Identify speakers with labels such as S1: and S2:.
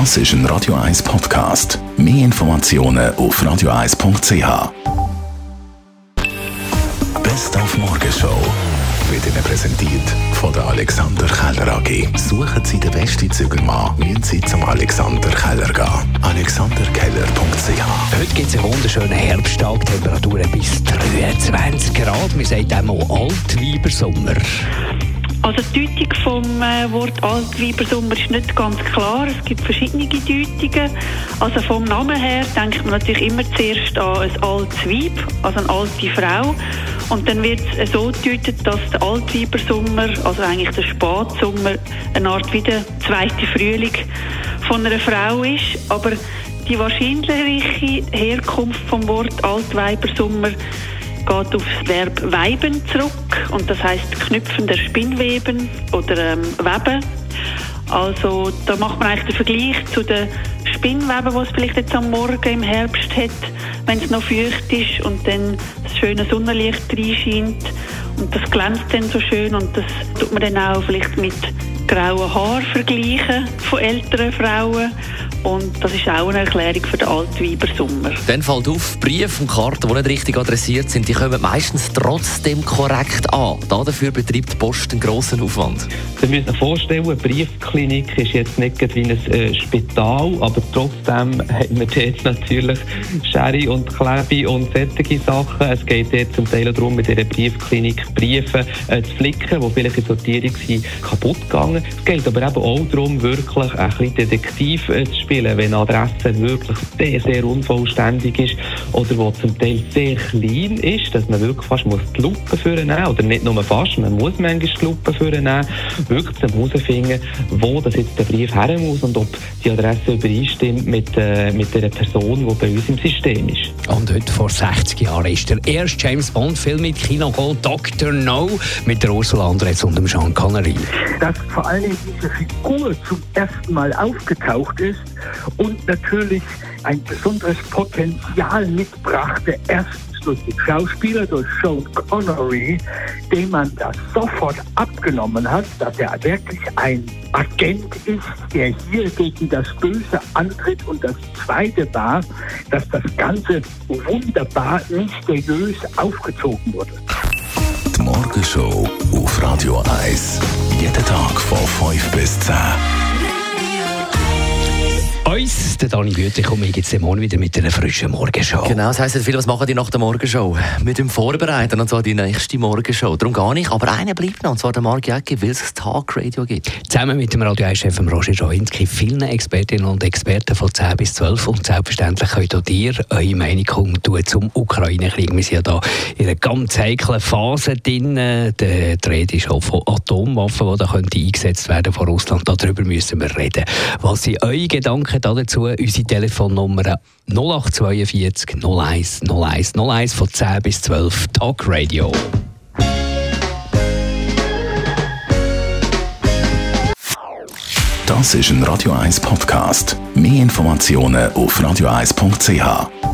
S1: Das ist ein Radio 1 Podcast. Mehr Informationen auf radio1.ch. Best auf Morgenshow wird Ihnen präsentiert von der Alexander Keller AG. Suchen Sie den besten Zügelmann, müssen Sie zum Alexander Keller gehen. AlexanderKeller.ch
S2: Heute gibt es einen wunderschönen Herbsttag, Temperaturen bis 23 Grad. Wir sagen einmal Altweibersommer.
S3: Also die Deutung vom äh, Wort Altweibersommer ist nicht ganz klar. Es gibt verschiedene Deutungen. Also vom Namen her denkt man natürlich immer zuerst an ein altes Weib, also eine alte Frau. Und dann wird es so gedeutet, dass der Altweibersommer, also eigentlich der Spatsommer, eine Art wie der zweite Frühling von einer Frau ist. Aber die wahrscheinliche Herkunft vom Wort Altweibersommer geht aufs Verb weiben zurück und das heißt knüpfen der Spinnweben oder ähm, weben. Also da macht man eigentlich den Vergleich zu den Spinnweben, was es vielleicht jetzt am Morgen im Herbst hat, wenn es noch feucht ist und dann das schöne Sonnenlicht reinscheint und das glänzt dann so schön und das tut man dann auch vielleicht mit grauen Haaren vergleichen von älteren Frauen und das ist auch eine Erklärung für den Altweibersommer.
S2: Dann fällt auf, Briefe und Karten, die nicht richtig adressiert sind, die kommen meistens trotzdem korrekt an. Dafür betreibt die Post einen grossen Aufwand.
S4: Sie müssen sich vorstellen, eine Briefklinik ist jetzt nicht wie ein äh, Spital, aber trotzdem haben wir jetzt natürlich Schere und Klebe und solche Sachen. Es geht jetzt zum Teil darum, mit dieser Briefklinik Briefe äh, zu flicken, die vielleicht in Sortierung sind, kaputt gegangen. Es geht aber eben auch darum, wirklich ein bisschen Detektiv äh, zu spielen spielen, wenn eine Adresse wirklich sehr, sehr unvollständig ist oder wo zum Teil sehr klein ist, dass man wirklich fast muss die Lupe vornehmen oder nicht nur fast, man muss manchmal die Lupe vornehmen, wirklich herausfinden, wo das jetzt der Brief her muss und ob die Adresse übereinstimmt mit, äh, mit der Person, die bei uns im System ist.
S2: Und heute vor 60 Jahren ist der erste James Bond-Film mit Kinogold Dr. No mit der Ursula Andres und dem Sean Connery.
S5: Dass vor allem diese Figur zum ersten Mal aufgetaucht ist, und natürlich ein besonderes Potenzial mitbrachte. Erstens durch den Schauspieler, durch Sean Connery, dem man das sofort abgenommen hat, dass er wirklich ein Agent ist, der hier gegen das Böse antritt. Und das Zweite war, dass das Ganze wunderbar mysteriös aufgezogen wurde.
S1: Die Morgenshow auf Radio 1. Jeden Tag von 5 bis 10
S2: uns, der Dani komme ich jetzt morgen wieder mit einer frischen Morgenshow.
S6: Genau, das heisst viel, was machen die nach der Morgenshow? Mit dem Vorbereiten, und zwar die nächste Morgenshow. Darum gar nicht, aber einer bleibt noch, und zwar der Marc Jäcki, weil es das Talkradio gibt.
S2: Zusammen mit dem Radio 1-Chef Roger Joinski, vielen Expertinnen und Experten von 10 bis 12 und selbstverständlich könnt auch ihr eure Meinung kundtun zum Ukraine-Krieg. Wir sind ja da in einer ganz heiklen Phase drin. Der Rede ist auch von Atomwaffen, die da eingesetzt werden von Russland. Darüber müssen wir reden. Was sind eure Gedanken dazu unsere Telefonnummer 0842 01 01 01 von 10 bis 12 Talk Radio.
S1: Das ist ein Radio 1 Podcast. Mehr Informationen auf radio1.ch.